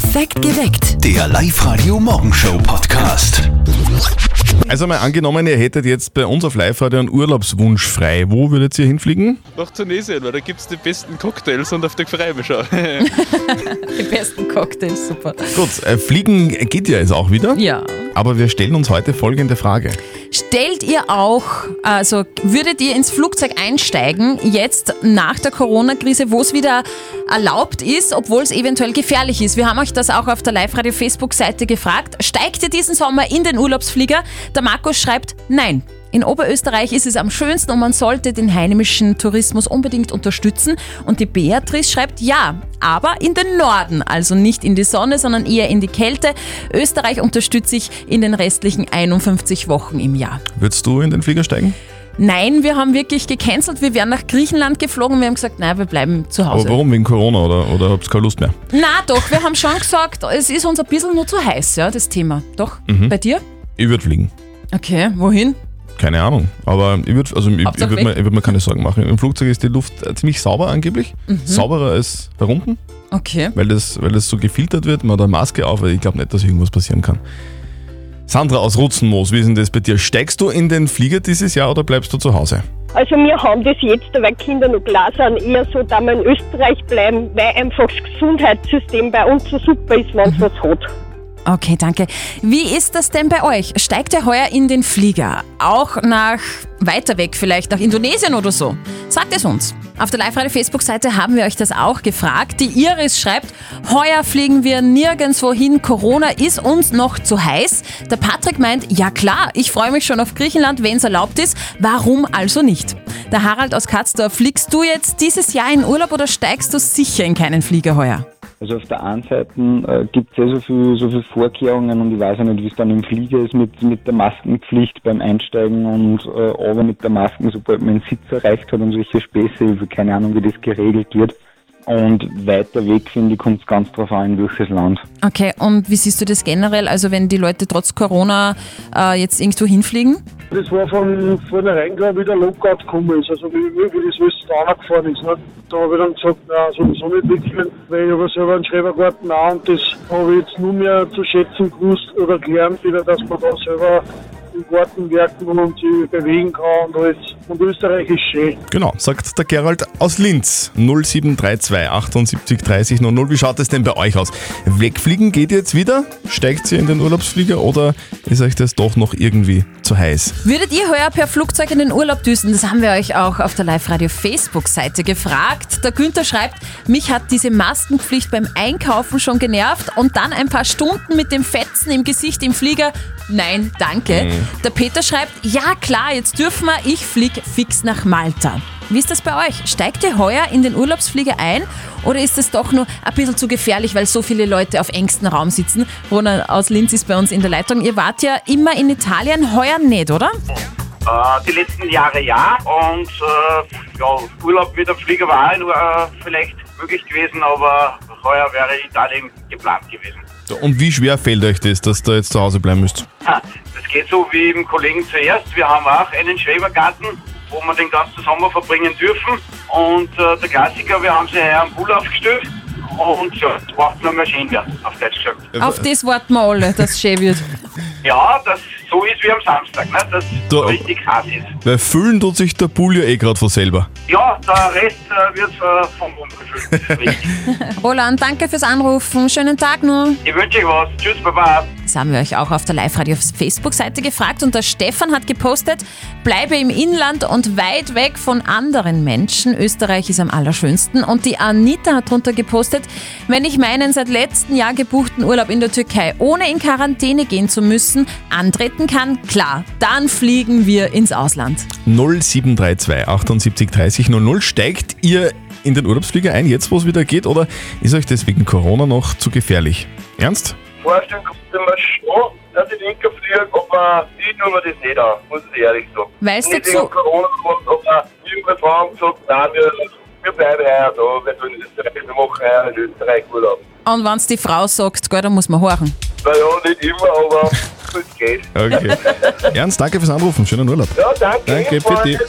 Perfekt geweckt. Der Live-Radio-Morgenshow-Podcast. Also mal angenommen, ihr hättet jetzt bei uns auf Live-Radio einen Urlaubswunsch frei. Wo würdet ihr hinfliegen? nach Tunesien, weil da gibt es die besten Cocktails und auf mich schon. Die besten Cocktails, super. Gut, äh, fliegen geht ja jetzt auch wieder. Ja. Aber wir stellen uns heute folgende Frage. Stellt ihr auch, also würdet ihr ins Flugzeug einsteigen, jetzt nach der Corona-Krise, wo es wieder erlaubt ist, obwohl es eventuell gefährlich ist? Wir haben euch das auch auf der Live-Radio-Facebook-Seite gefragt. Steigt ihr diesen Sommer in den Urlaubsflieger? Der Markus schreibt, nein. In Oberösterreich ist es am schönsten und man sollte den heimischen Tourismus unbedingt unterstützen. Und die Beatrice schreibt ja, aber in den Norden, also nicht in die Sonne, sondern eher in die Kälte. Österreich unterstütze ich in den restlichen 51 Wochen im Jahr. Würdest du in den Flieger steigen? Nein, wir haben wirklich gecancelt. Wir wären nach Griechenland geflogen. Wir haben gesagt, nein, wir bleiben zu Aber Hause. warum? Wegen Corona oder, oder habt ihr keine Lust mehr? Na doch, wir haben schon gesagt, es ist uns ein bisschen nur zu heiß, ja, das Thema. Doch, Mhm. bei dir? Ich würde fliegen. Okay, wohin? Keine Ahnung. Aber ich würde also ich, ich würd mir, ich würd mir keine Sorgen machen. Im Flugzeug ist die Luft ziemlich sauber angeblich. Mhm. Sauberer als da unten, Okay. weil das, weil das so gefiltert wird. Man hat eine Maske auf, weil ich glaube nicht, dass irgendwas passieren kann. Sandra aus Rutzenmoos, wie ist denn das bei dir? Steigst du in den Flieger dieses Jahr oder bleibst du zu Hause? Also wir haben das jetzt, weil Kinder noch klar sind, eher so, dass wir in Österreich bleiben, weil einfach das Gesundheitssystem bei uns so super ist, wenn es was hat. Okay, danke. Wie ist das denn bei euch? Steigt ihr heuer in den Flieger? Auch nach weiter weg, vielleicht nach Indonesien oder so? Sagt es uns. Auf der Live-Radio-Facebook-Seite haben wir euch das auch gefragt. Die Iris schreibt, heuer fliegen wir nirgendwo hin. Corona ist uns noch zu heiß. Der Patrick meint, ja klar, ich freue mich schon auf Griechenland, wenn es erlaubt ist. Warum also nicht? Der Harald aus Katzdorf, fliegst du jetzt dieses Jahr in Urlaub oder steigst du sicher in keinen Flieger heuer? Also auf der einen Seite äh, gibt es ja so viel, so viel Vorkehrungen und ich weiß ja nicht, wie es dann im Flieger ist mit, mit der Maskenpflicht beim Einsteigen und äh, aber mit der Masken, sobald man den Sitz erreicht hat und solche Späße, keine Ahnung, wie das geregelt wird. Und weiter weg, finde ich, kommt es ganz drauf an, in welches Land. Okay, und wie siehst du das generell? Also wenn die Leute trotz Corona äh, jetzt irgendwo hinfliegen? Das war von vornherein klar, wie der Lockout gekommen ist, also wie, wie, das alles da angefahren ist. Ne? Da habe ich dann gesagt, na sowieso nicht wechseln, weil ich habe selber einen Schrebergarten auch und das habe ich jetzt nur mehr zu schätzen gewusst oder gelernt wieder, dass man da selber im Garten werken und sich bewegen kann und alles. Und Österreich ist schön. Genau, sagt der Gerald aus Linz. 0732 78 30 00. Wie schaut es denn bei euch aus? Wegfliegen geht jetzt wieder? Steigt ihr in den Urlaubsflieger oder ist euch das doch noch irgendwie zu heiß? Würdet ihr heuer per Flugzeug in den Urlaub düsen? Das haben wir euch auch auf der Live-Radio-Facebook-Seite gefragt. Der Günther schreibt, mich hat diese Maskenpflicht beim Einkaufen schon genervt und dann ein paar Stunden mit dem Fetzen im Gesicht im Flieger. Nein, danke. Der Peter schreibt, ja klar, jetzt dürfen wir, ich flieg fix nach Malta. Wie ist das bei euch? Steigt ihr heuer in den Urlaubsflieger ein oder ist es doch nur ein bisschen zu gefährlich, weil so viele Leute auf engstem Raum sitzen? Rona aus Linz ist bei uns in der Leitung. Ihr wart ja immer in Italien, heuer nicht, oder? Äh, die letzten Jahre ja und äh, ja, Urlaub mit dem Flieger war auch nur, äh, vielleicht möglich gewesen, aber heuer wäre Italien geplant gewesen. Und wie schwer fällt euch das, dass ihr jetzt zu Hause bleiben müsst? Das geht so wie im Kollegen zuerst. Wir haben auch einen Schrebergarten, wo wir den ganzen Sommer verbringen dürfen. Und äh, der Klassiker, wir haben sie heuer am Pool aufgestellt. Und ja, es braucht nur mehr schön werden, auf Deutsch gesagt. Auf das warten wir alle, dass es schön wird. Ja, das so ist wie am Samstag, ne? dass Du- richtig heiß ist. Weil füllen tut sich der Pool ja eh gerade von selber. Ja, der Rest äh, wird äh, vom Bund gefüllt. Das ist richtig. Roland, danke fürs Anrufen. Schönen Tag noch. Ich wünsche euch was. Tschüss, Baba. Das haben wir euch auch auf der Live-Radio-Facebook-Seite gefragt und der Stefan hat gepostet, bleibe im Inland und weit weg von anderen Menschen. Österreich ist am allerschönsten. Und die Anita hat drunter gepostet, wenn ich meinen seit letztem Jahr gebuchten Urlaub in der Türkei ohne in Quarantäne gehen zu müssen, antreten kann, klar, dann fliegen wir ins Ausland. 0732 78 30 00. Steigt ihr in den Urlaubsflieger ein, jetzt wo es wieder geht, oder ist euch das wegen Corona noch zu gefährlich? Ernst? Vorstellen kann ich mir schon, dass ich denke, fliege, aber ich tue mir das nicht an, muss ich ehrlich sagen. Nicht dazu... wegen Corona gemacht, aber irgendwann haben gesagt, nein, wir, wir bleiben heuer da, wir tun in Österreich, wir machen heuer in Österreich Urlaub. Und wenn es die Frau sagt, gell, dann muss man horchen. Naja, nicht immer, aber es geht. Okay. Ernst, danke fürs Anrufen. Schönen Urlaub. Ja, danke. Danke, bitte.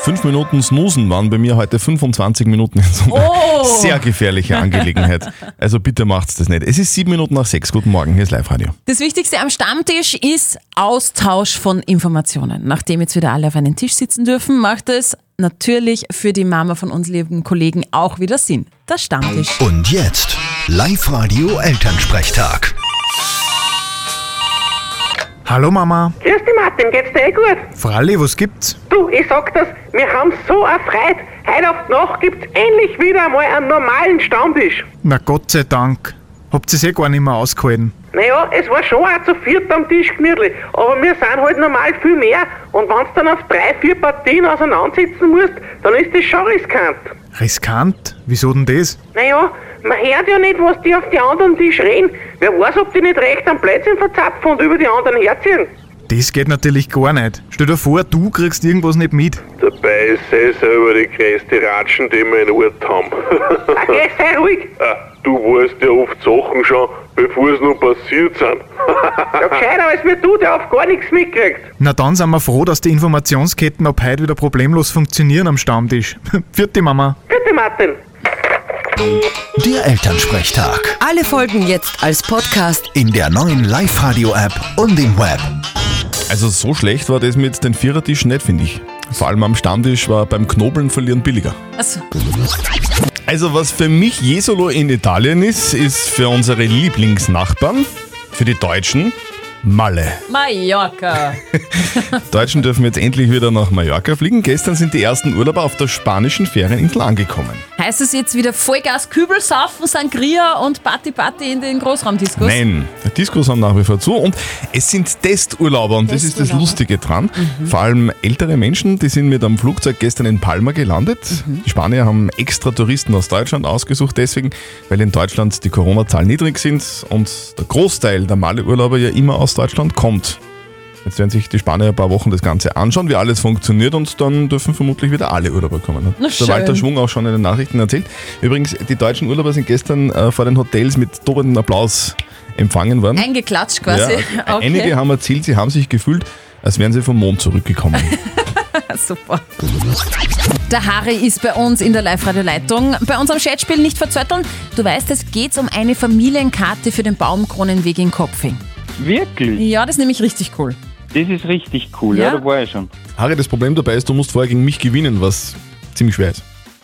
Fünf Minuten Snoosen waren bei mir heute 25 Minuten in so einer Oh. sehr gefährliche Angelegenheit. Also bitte macht's das nicht. Es ist sieben Minuten nach sechs. Guten Morgen, hier ist Live-Radio. Das Wichtigste am Stammtisch ist Austausch von Informationen. Nachdem jetzt wieder alle auf einen Tisch sitzen dürfen, macht es natürlich für die Mama von uns lieben Kollegen auch wieder Sinn. Der Stammtisch. Und jetzt Live-Radio Elternsprechtag. Hallo Mama. Grüß dich Martin, geht's dir eh gut? Fralli, was gibt's? Du, ich sag das, wir haben so erfreut. Heute auf die Nacht gibt's endlich wieder einmal einen normalen Stammtisch. Na Gott sei Dank. Habt ihr's eh gar nicht mehr ausgehalten. Naja, es war schon auch zu viert am Tisch gemütlich, aber wir sind halt normal viel mehr und wenn's dann auf drei, vier Partien auseinandersitzen musst, dann ist das schon riskant. Riskant? Wieso denn das? Naja, man hört ja nicht, was die auf die anderen Tisch reden. Wer weiß, ob die nicht recht am Plätzchen verzapfen und über die anderen herziehen. Das geht natürlich gar nicht. Stell dir vor, du kriegst irgendwas nicht mit. Dabei ist sie selber die größte Ratschen, die wir in Ort haben. Okay, sei ruhig. Ah, du weißt ja oft Sachen schon, bevor es noch passiert sind. Ja, gescheiter als mir du, der auf gar nichts mitkriegt. Na dann sind wir froh, dass die Informationsketten ab heute wieder problemlos funktionieren am Stammtisch. Vierte Mama. Bitte, Martin. Der Elternsprechtag. Alle Folgen jetzt als Podcast. In der neuen Live-Radio-App und im Web. Also so schlecht war das mit den Vierertischen nicht, finde ich. Vor allem am Stammtisch war beim Knobeln verlieren billiger. Also, Also was für mich Jesolo in Italien ist, ist für unsere Lieblingsnachbarn, für die Deutschen, Malle. Mallorca. Deutschen dürfen jetzt endlich wieder nach Mallorca fliegen. Gestern sind die ersten Urlauber auf der spanischen Ferieninsel angekommen. Heißt es jetzt wieder Vollgas Kübel saufen, Sangria und Party Party in den Großraumdiskus? Nein, die Diskos haben nach wie vor zu und es sind Testurlauber und das ist das. Lustige dran. Vor allem ältere Menschen, die sind mit einem Flugzeug gestern in Palma gelandet. Die Spanier haben extra Touristen aus Deutschland ausgesucht, deswegen, weil in Deutschland die Corona-Zahlen niedrig sind und der Großteil der Male-Urlauber ja immer aus Deutschland kommt. Jetzt werden sich die Spanier ein paar Wochen das Ganze anschauen, wie alles funktioniert und dann dürfen vermutlich wieder alle Urlauber kommen. Hat Na der schön. Walter Schwung auch schon in den Nachrichten erzählt. Übrigens, die deutschen Urlauber sind gestern äh, vor den Hotels mit tobendem Applaus empfangen worden. Eingeklatscht quasi. Ja, okay. Einige haben erzählt, sie haben sich gefühlt, als wären sie vom Mond zurückgekommen. Super. Der Harry ist bei uns in der Live-Radio-Leitung. Bei unserem Chatspiel nicht verzötteln. Du weißt, es geht um eine Familienkarte für den Baumkronenweg in Kopfing. Wirklich? Ja, das ist nämlich richtig cool. Das ist richtig cool, Ja? ja, da war ich schon. Harry, das Problem dabei ist, du musst vorher gegen mich gewinnen, was ziemlich schwer ist.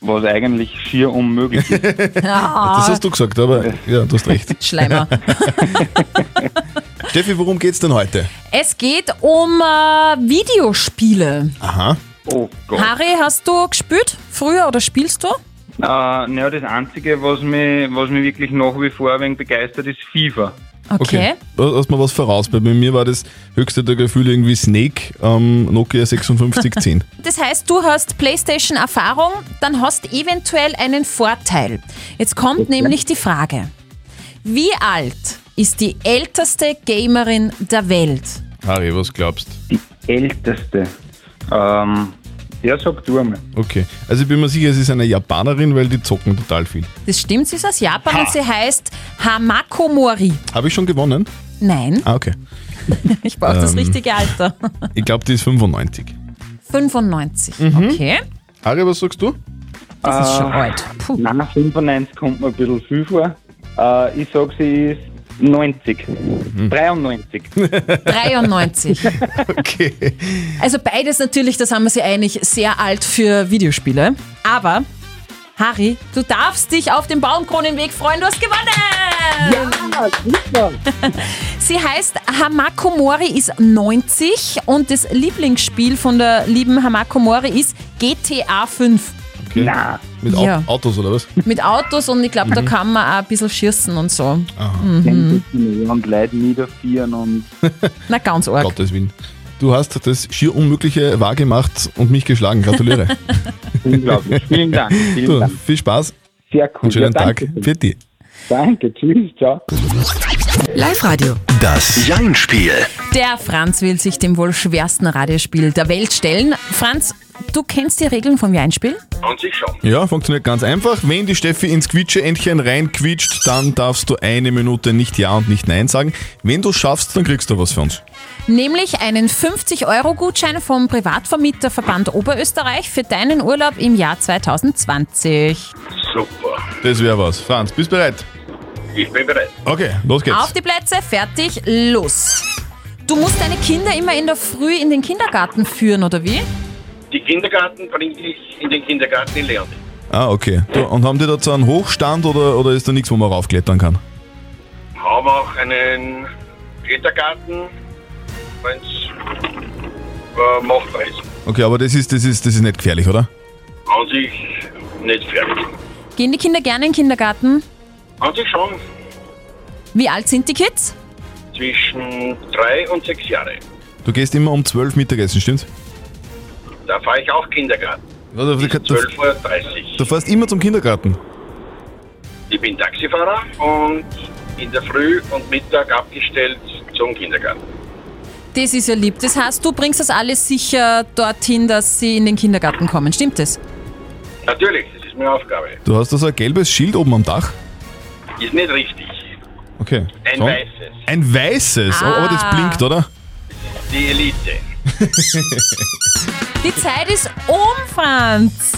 Was eigentlich schier unmöglich ist. Das hast du gesagt, aber ja, du hast recht. Schleimer. Steffi, worum geht's denn heute? Es geht um äh, Videospiele. Aha. oh Gott. Harry, hast du gespielt früher oder spielst du? Äh, naja, das Einzige, was mich, was mich wirklich nach wie vor ein wenig begeistert, ist FIFA. Okay. Da hast mir was voraus. Bei mir war das höchste der Gefühle irgendwie Snake am Nokia 5610. Das heißt, du hast PlayStation-Erfahrung, dann hast eventuell einen Vorteil. Jetzt kommt nämlich die Frage: Wie alt ist die älteste Gamerin der Welt? Harry, was glaubst Die älteste. Ähm, der sagt du einmal. Okay. Also ich bin mir sicher, es ist eine Japanerin, weil die zocken total viel. Das stimmt, sie ist aus Japan Ha. und sie heißt Hamako Mori. Habe ich schon gewonnen? Nein, Ah, okay. ich brauche das Ähm. richtige Alter. Ich glaube, die ist 95. 95. Mhm. Okay, Harry, was sagst du? das ist Äh, schon alt. Puh. Nein, 95 kommt mir ein bisschen viel vor. Äh, ich sag, sie ist 90. Hm. 93. 93. Okay. Also beides natürlich, das haben wir sie einig, sehr alt für Videospiele. Aber, Harry, du darfst dich auf den Baumkronenweg freuen, du hast gewonnen! Ah, super. Sie heißt Hamako Mori ist 90 und das Lieblingsspiel von der lieben Hamako Mori ist GTA 5. okay. Na, Mit Au Ja. Autos oder was? Mit Autos und ich glaube, Mhm. da kann man auch ein bisschen schießen und so. mhm. und Leute niederfieren und Na, ganz arg. Gottes Willen. Du hast das schier Unmögliche wahrgemacht und mich geschlagen. Gratuliere. unglaublich. Vielen Dank. Vielen du, Dank. viel Spaß Sehr cool. und schönen ja, Tag. Für dich. Danke, tschüss, ciao. Live-Radio. Das Jein-Spiel. Der Franz will sich dem wohl schwersten Radiospiel der Welt stellen. Franz, du kennst die Regeln vom Jeinspiel? An sich schon. Ja, funktioniert ganz einfach. Wenn die Steffi ins Quietsche-Entchen reinquietscht, dann darfst du eine Minute nicht Ja und nicht Nein sagen. Wenn du schaffst, dann kriegst du was für uns. Nämlich einen 50-Euro-Gutschein vom Privatvermieterverband Oberösterreich für deinen Urlaub im Jahr 2020. Super. Das wäre was. Franz, bist bereit? Ich bin bereit. Okay, los geht's. Auf die Plätze, fertig, los. Du musst deine Kinder immer in der Früh in den Kindergarten führen, oder wie? Die Kindergarten bringe ich in den Kindergarten in Leonding. Ah, okay. Du, und haben die da so einen Hochstand oder, oder ist da nichts, wo man raufklettern kann? Haben auch einen Klettergarten, wenn es äh, machbar ist. Okay, aber das ist, das ist, das ist nicht gefährlich, oder? An sich nicht fertig. Gehen die Kinder gerne in den Kindergarten? An sich schon Wie alt sind die Kids? zwischen drei und sechs Jahre. Du gehst immer um 12 Mittagessen, stimmt's? Da fahre ich auch Kindergarten. Ja, du, du, du, 12.30 Uhr. du fährst immer zum Kindergarten. Ich bin Taxifahrer und in der Früh und Mittag abgestellt zum Kindergarten. Das ist ja lieb. Das heißt, du bringst das alles sicher dorthin, dass sie in den Kindergarten kommen. Stimmt das? Natürlich, das ist meine Aufgabe. Du hast da so ein gelbes Schild oben am Dach. Ist nicht richtig. Okay. Ein So. weißes. Ein weißes, Ah. aber das blinkt, oder? Die Elite. Die Zeit ist um, Franz.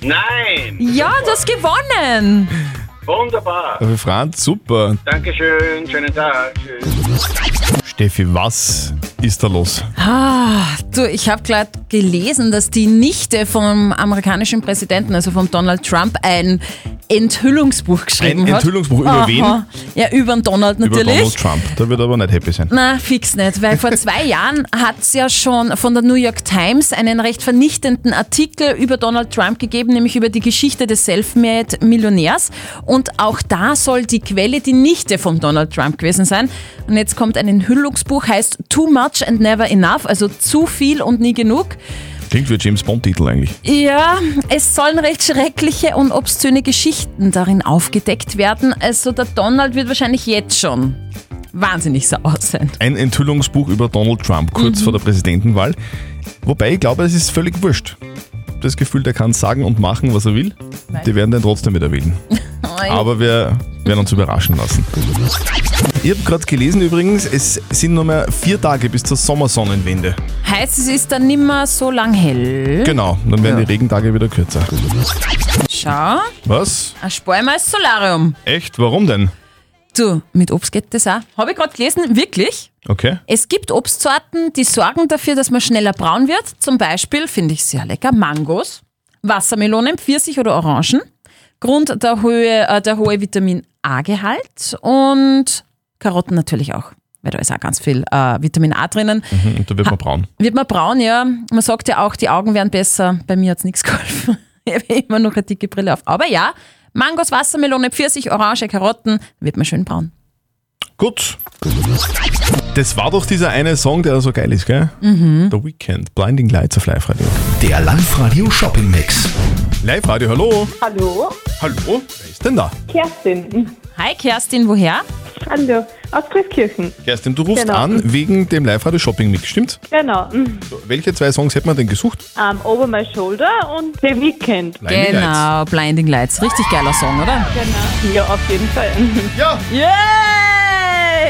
Nein! Ja, du hast gewonnen. Wunderbar. Also Franz, super. Dankeschön, schönen Tag. Tschüss. Steffi, was ist da los? Ah, du, ich habe gerade gelesen, dass die Nichte vom amerikanischen Präsidenten, also von Donald Trump, ein Enthüllungsbuch geschrieben Ein hat. Enthüllungsbuch über wen? Aha. Ja, über den Donald Über natürlich. Donald Trump. Der wird aber nicht happy sein. Na, fix nicht, weil vor zwei Jahren hat es ja schon von der New York Times einen recht vernichtenden Artikel über Donald Trump gegeben, nämlich über die Geschichte des Selfmade-Millionärs. Und auch da soll die Quelle die Nichte von Donald Trump gewesen sein. Und jetzt kommt ein Enthüllungsbuch, heißt Too Much and Never Enough, also zu viel und nie genug. Klingt wie ein James Bond-Titel eigentlich. Ja, es sollen recht schreckliche und obszöne Geschichten darin aufgedeckt werden. Also der Donald wird wahrscheinlich jetzt schon wahnsinnig sauer sein. Ein Enthüllungsbuch über Donald Trump, kurz Mhm. vor der Präsidentenwahl. Wobei ich glaube, es ist völlig wurscht. Das Gefühl, der kann sagen und machen, was er will. Die werden den trotzdem wieder wählen. Aber wir werden uns überraschen lassen. Ich habe gerade gelesen übrigens, es sind nur mehr vier Tage bis zur Sommersonnenwende. Heißt, es ist dann nimmer so lang hell. Genau, dann werden die Regentage wieder kürzer. Schau, Was? ein Sparmeister Solarium. Echt? Warum denn? Du, mit Obst geht das auch. Habe ich gerade gelesen, wirklich? Okay. Es gibt Obstsorten, die sorgen dafür, dass man schneller braun wird. Zum Beispiel, finde ich sehr lecker, Mangos, Wassermelonen, Pfirsich oder Orangen. Grund der hohe, äh, der hohe Vitamin A-Gehalt und Karotten natürlich auch, weil da ist auch ganz viel äh, Vitamin A drinnen. Mhm, und da wird man braun. Wird man braun, ja. Man sagt ja auch, die Augen werden besser. Bei mir hat es nichts geholfen. Ich habe immer noch eine dicke Brille auf. Aber ja, Mangos, Wassermelone, Pfirsich, Orange, Karotten, wird man schön braun. Gut. Das war doch dieser eine Song, der so geil ist, gell? Mhm. The Weekend, Blinding Lights auf Live-Radio. Der Live-Radio Shopping Mix. Live-Radio, hallo. Hallo, Hallo? Wer ist denn da? Kerstin. Hi Kerstin, woher? Hallo, aus Christkirchen. Kerstin, du rufst Genau. an wegen dem Live-Radio Shopping Mix, stimmt? Genau. Mhm. So, welche zwei Songs hätte man denn gesucht? Um, Over My Shoulder und The Weekend. Blinding genau, Blinding Lights. Richtig geiler Song, oder? Genau. Ja, auf jeden Fall. Ja.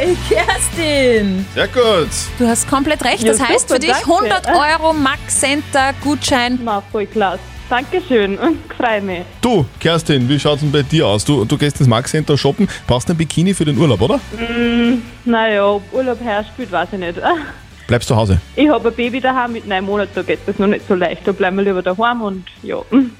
Yay! Kerstin! Sehr gut. Du hast komplett recht. Ja, Das heißt super, für dich danke. 100 Euro Max Center Gutschein. Na, voll klasse. Dankeschön. Freue mich. Du, Kerstin, wie schaut's denn bei dir aus? Du, du gehst ins Max Center shoppen, brauchst ein Bikini für den Urlaub, oder? Mm, naja, ob Urlaub herspielt, weiß ich nicht. Bleibst zu Hause. Ich habe ein Baby daheim mit neun Monaten, da geht das noch nicht so leicht. Da bleiben wir lieber daheim und ja.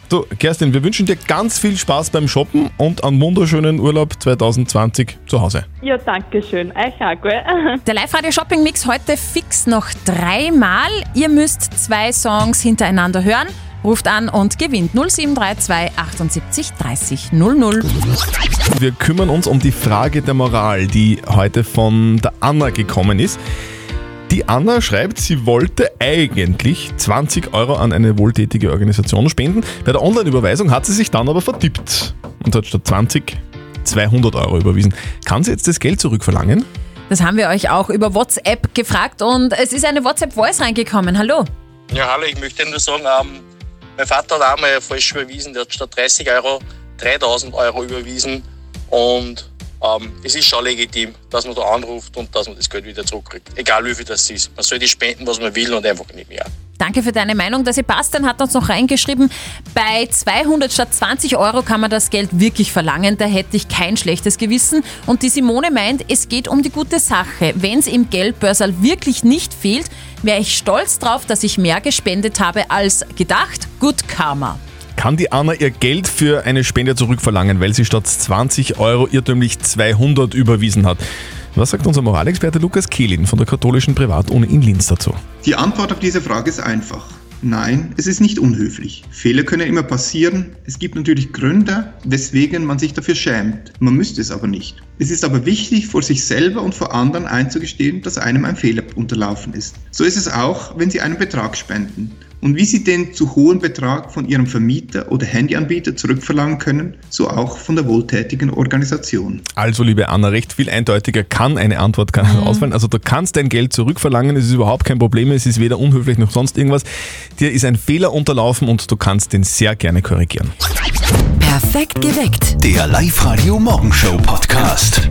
Du, Kerstin, wir wünschen dir ganz viel Spaß beim Shoppen und einen wunderschönen Urlaub 2020 zu Hause. Ja, danke schön. Euch auch, gell? Der Live-Radio Shopping Mix heute fix noch dreimal. Ihr müsst zwei Songs hintereinander hören. Ruft an und gewinnt 0732 78 30 00. Wir kümmern uns um die Frage der Moral, die heute von der Anna gekommen ist. Die Anna schreibt, sie wollte eigentlich 20 Euro an eine wohltätige Organisation spenden. Bei der Online-Überweisung hat sie sich dann aber vertippt und hat statt 20 200 Euro überwiesen. Kann sie jetzt das Geld zurückverlangen? Das haben wir euch auch über WhatsApp gefragt und es ist eine WhatsApp-Voice reingekommen. Hallo. Ja, hallo, ich möchte nur sagen, ähm, Mein Vater hat einmal falsch überwiesen, der hat statt 30 Euro 3000 Euro überwiesen und ähm, es ist schon legitim, dass man da anruft und dass man das Geld wieder zurückkriegt. Egal wie viel das ist. Man soll die spenden, was man will und einfach nicht mehr. Danke für deine Meinung. Der Sebastian hat uns noch reingeschrieben, bei 200 statt 20 Euro kann man das Geld wirklich verlangen. Da hätte ich kein schlechtes Gewissen. Und die Simone meint, es geht um die gute Sache. Wenn es im Geldbörsal wirklich nicht fehlt, wäre ich stolz drauf, dass ich mehr gespendet habe als gedacht. Good Karma. Kann die Anna ihr Geld für eine Spende zurückverlangen, weil sie statt 20 Euro irrtümlich 200 überwiesen hat? Was sagt unser Moralexperte Lukas Kehlin von der katholischen Privatuni in Linz dazu? Die Antwort auf diese Frage ist einfach. Nein, es ist nicht unhöflich. Fehler können immer passieren. Es gibt natürlich Gründe, weswegen man sich dafür schämt. Man müsste es aber nicht. Es ist aber wichtig, vor sich selber und vor anderen einzugestehen, dass einem ein Fehler unterlaufen ist. So ist es auch, wenn Sie einen Betrag spenden. Und wie Sie den zu hohen Betrag von Ihrem Vermieter oder Handyanbieter zurückverlangen können, so auch von der wohltätigen Organisation. Also, liebe Anna, recht viel eindeutiger kann eine Antwort gar nicht ausfallen. Also, du kannst dein Geld zurückverlangen, es ist überhaupt kein Problem, es ist weder unhöflich noch sonst irgendwas. Dir ist ein Fehler unterlaufen und du kannst den sehr gerne korrigieren. Perfekt geweckt. Der Live-Radio Morgenshow Podcast.